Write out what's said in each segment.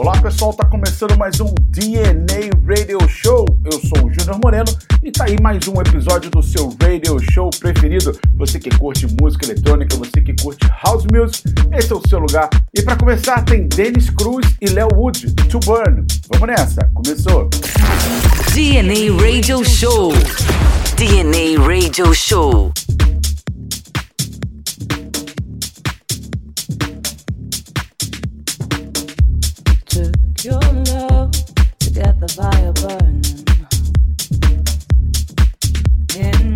Olá pessoal, tá começando mais um DNA Radio Show. Eu sou o Júnior Moreno e tá aí mais um episódio do seu Radio Show preferido. Você que curte música eletrônica, você que curte house music, esse é o seu lugar. E para começar tem Dennis Cruz e Léo Wood, To Burn. Vamos nessa, começou. DNA Radio Show. DNA Radio Show. In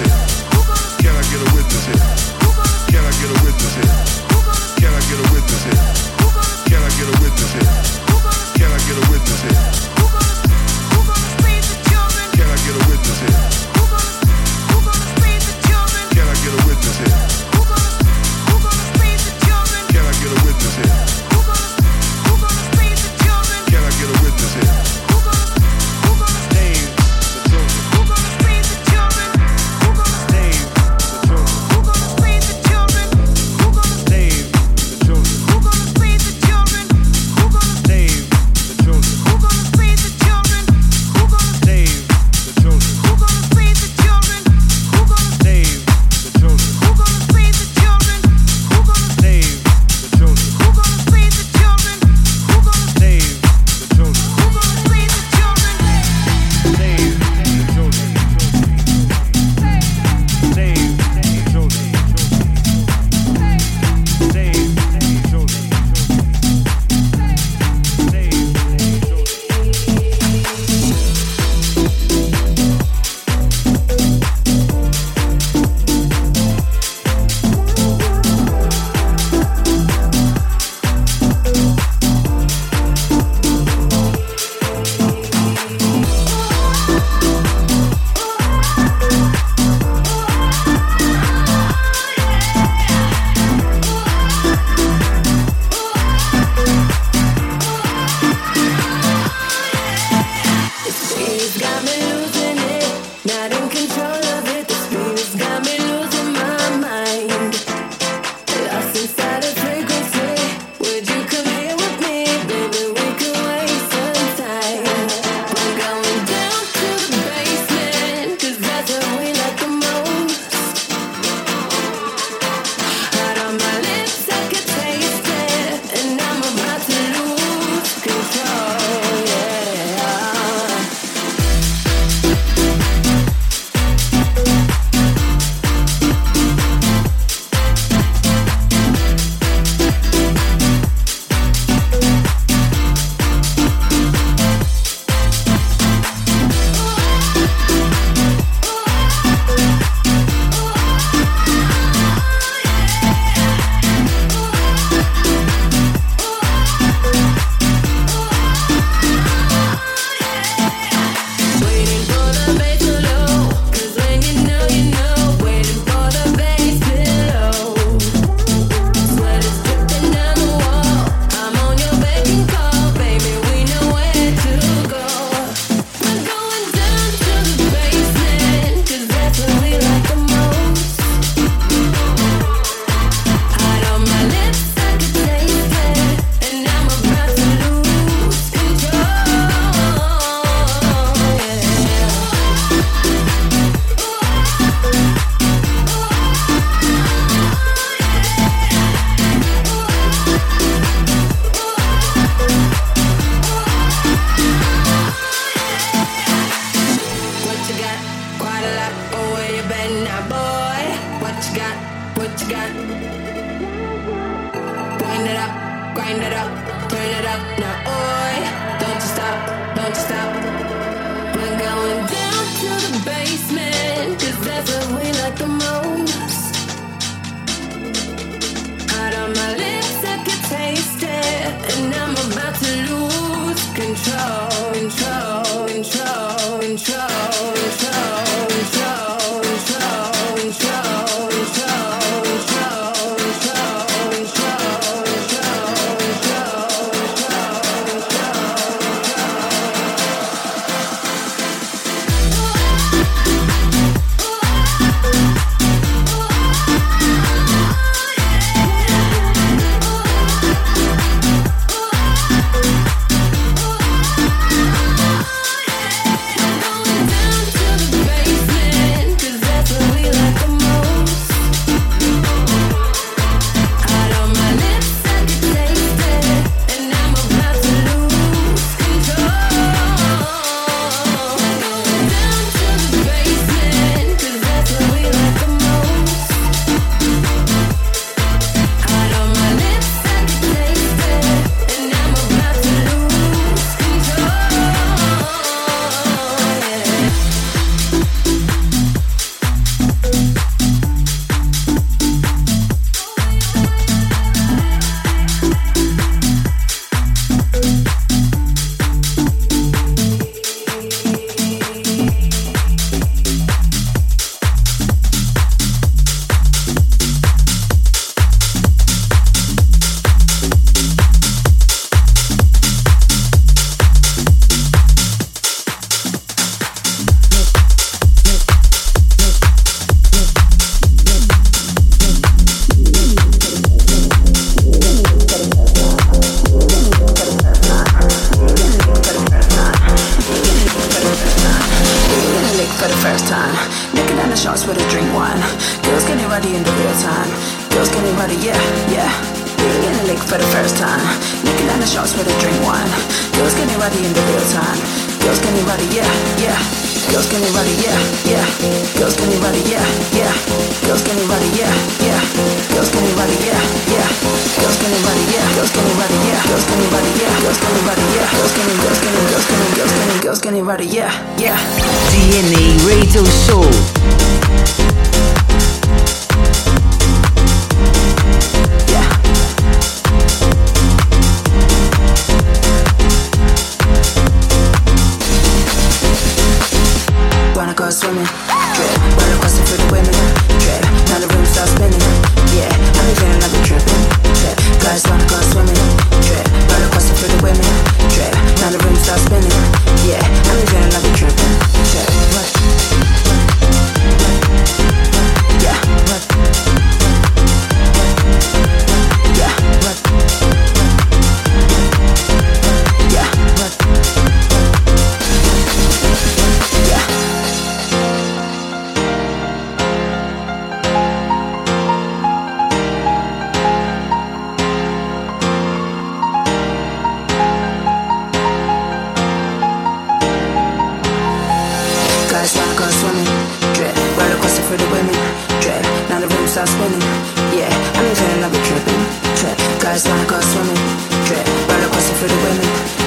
here? Can I get a witness here?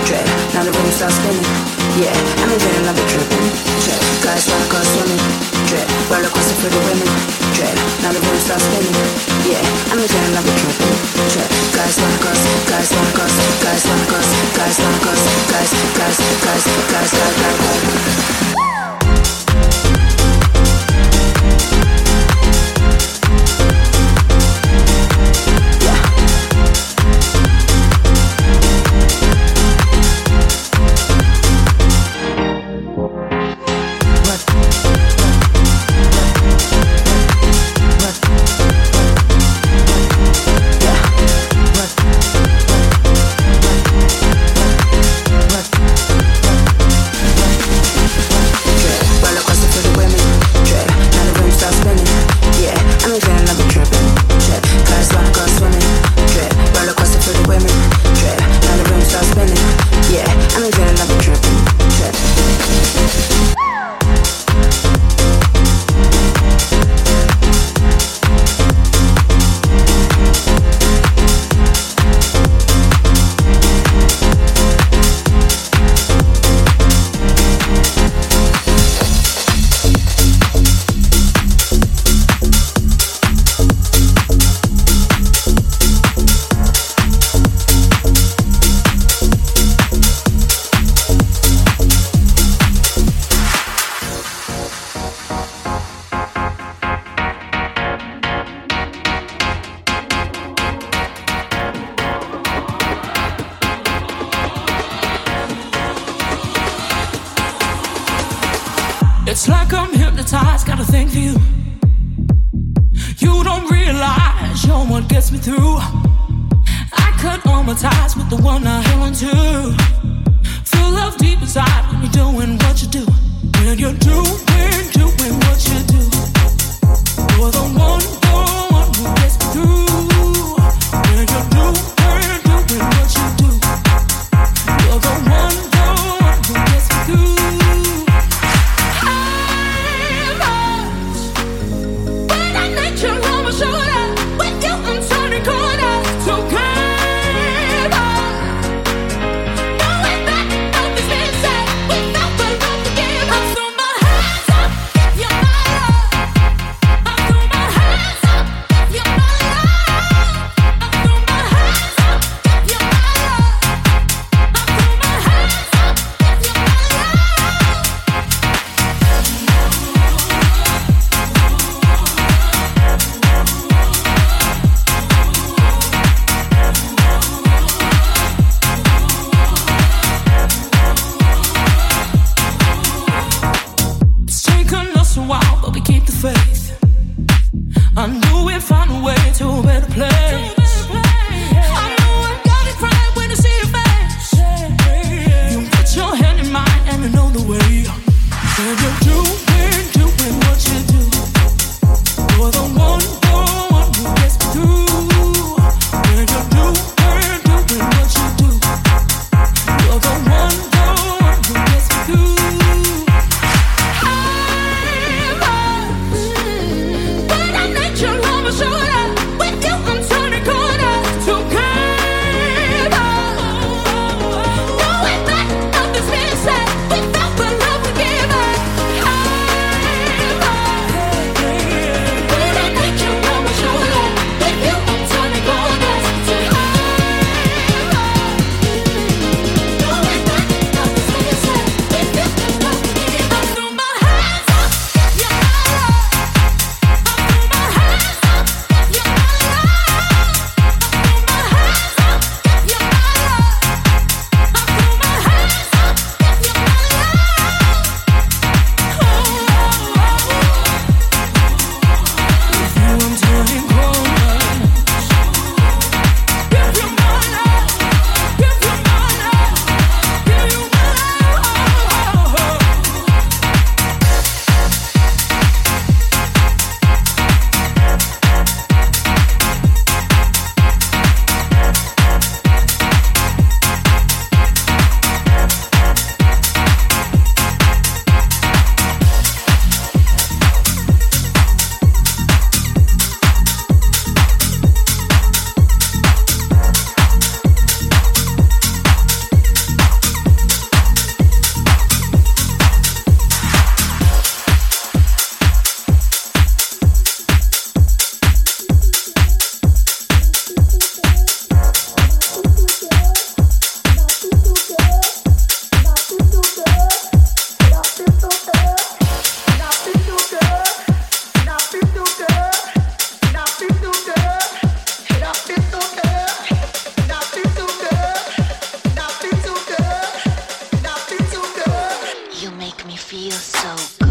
trip. Now the room starts spinning. Yeah, I'm enjoying love tripping. Trip, guys rock or swimming. Trip, roller coaster for the women. Trip, now the room starts spinning. Yeah, I'm enjoying love tripping. Trip, guys rock us, guys rock us, guys rock us, guys rock us, guys, guys, guys, guys, guys, guys, guys, guys. me through. I cut all my ties with the one I want to. Feel love deep inside when you're doing what you do. When you're doing, doing what you do. You're the one. me feel so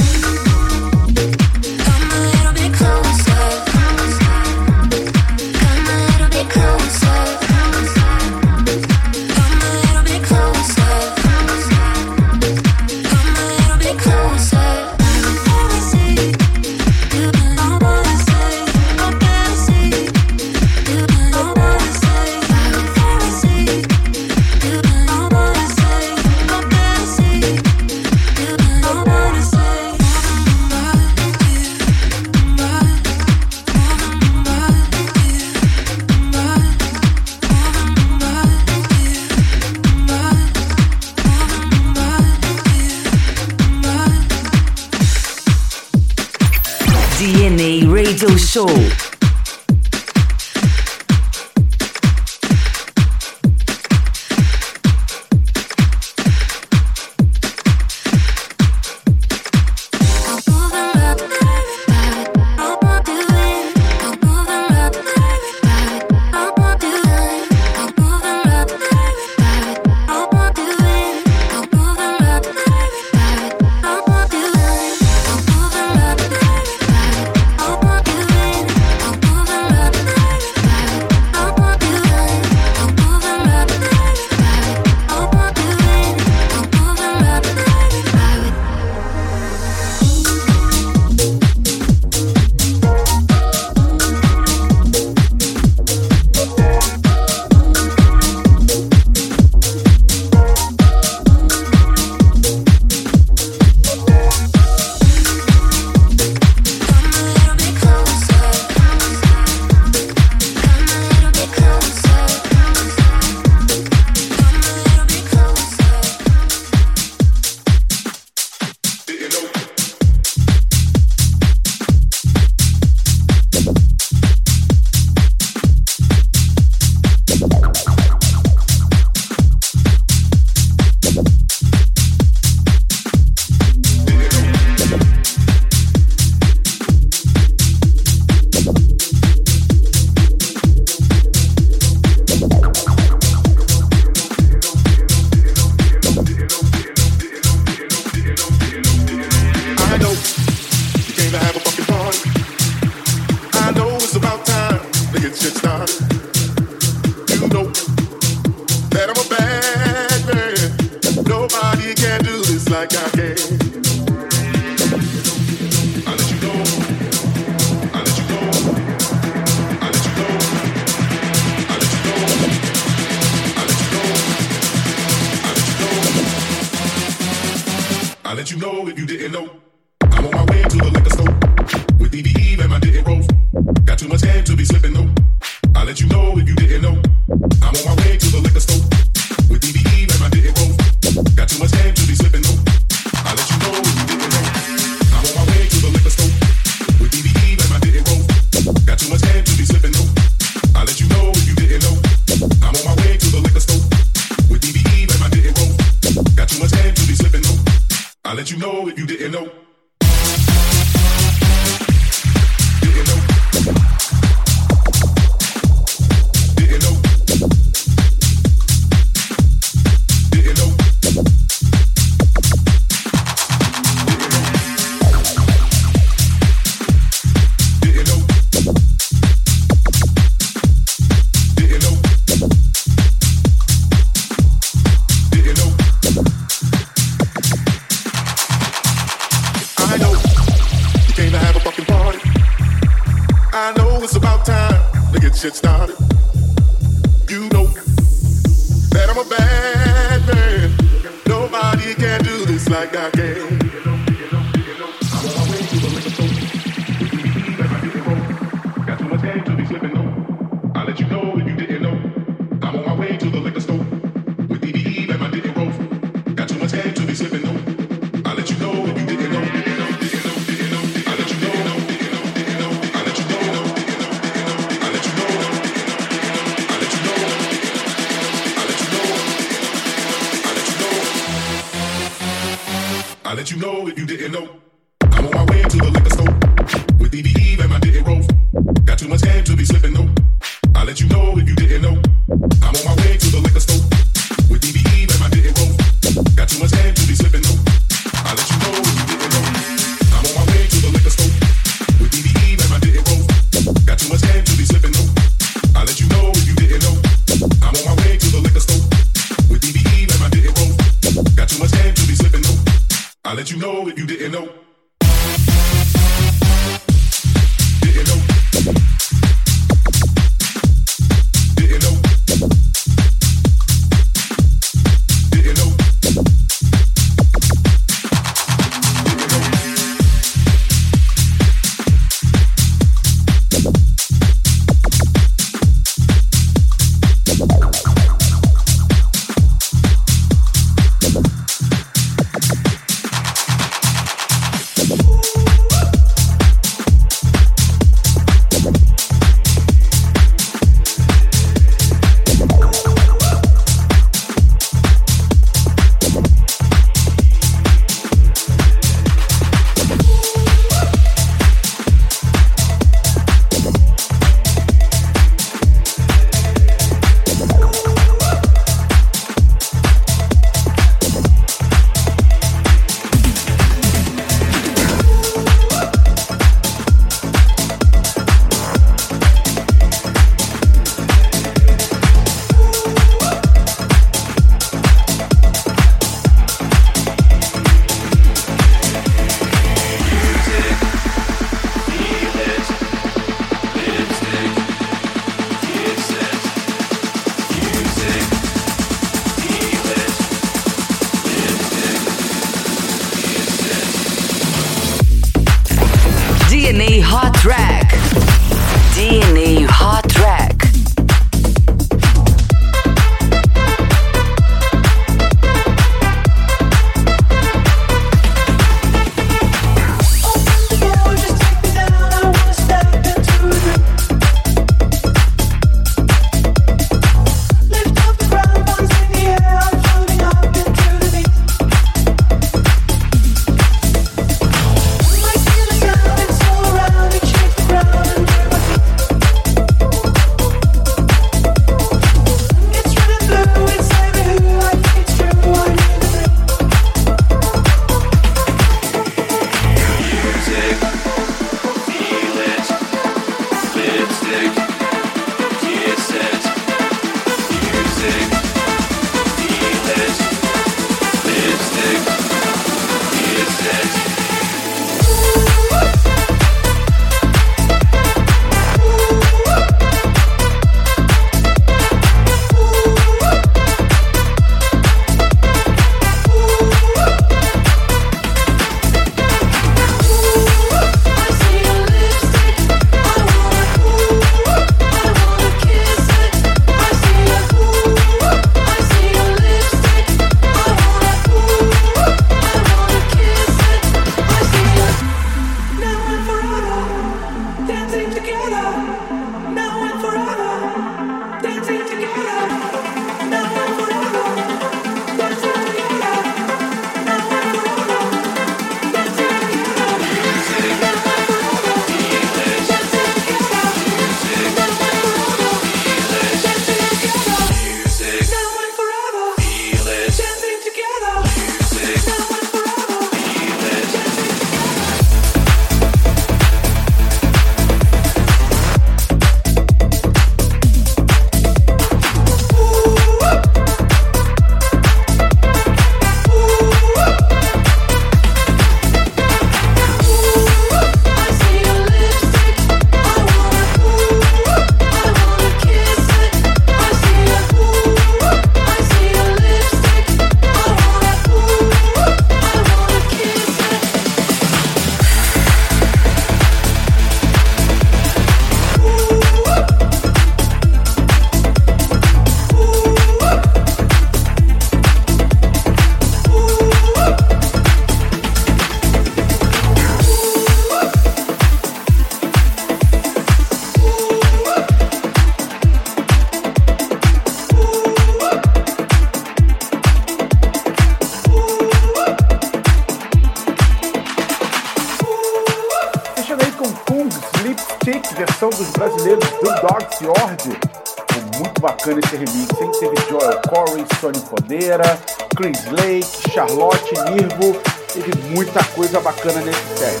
Sony Fodeira, Chris Lake, Charlotte, Nirvo. Teve muita coisa bacana nesse set.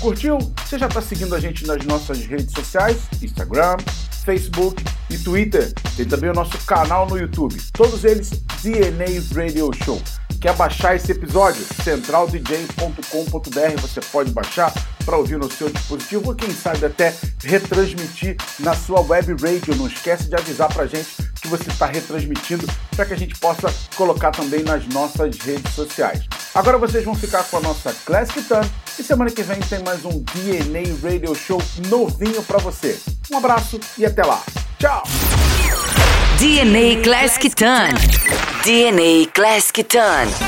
Curtiu? Você já está seguindo a gente nas nossas redes sociais? Instagram, Facebook e Twitter. Tem também o nosso canal no YouTube. Todos eles DNA Radio Show. Quer baixar esse episódio? centraldj.com.br você pode baixar para ouvir no seu dispositivo ou quem sabe até retransmitir na sua web radio. Não esquece de avisar para gente que você está retransmitindo para que a gente possa colocar também nas nossas redes sociais. Agora vocês vão ficar com a nossa Classic Time e semana que vem tem mais um DNA Radio Show novinho para você. Um abraço e até lá. Tchau! DNA Classic Ton. DNA Classic Ton.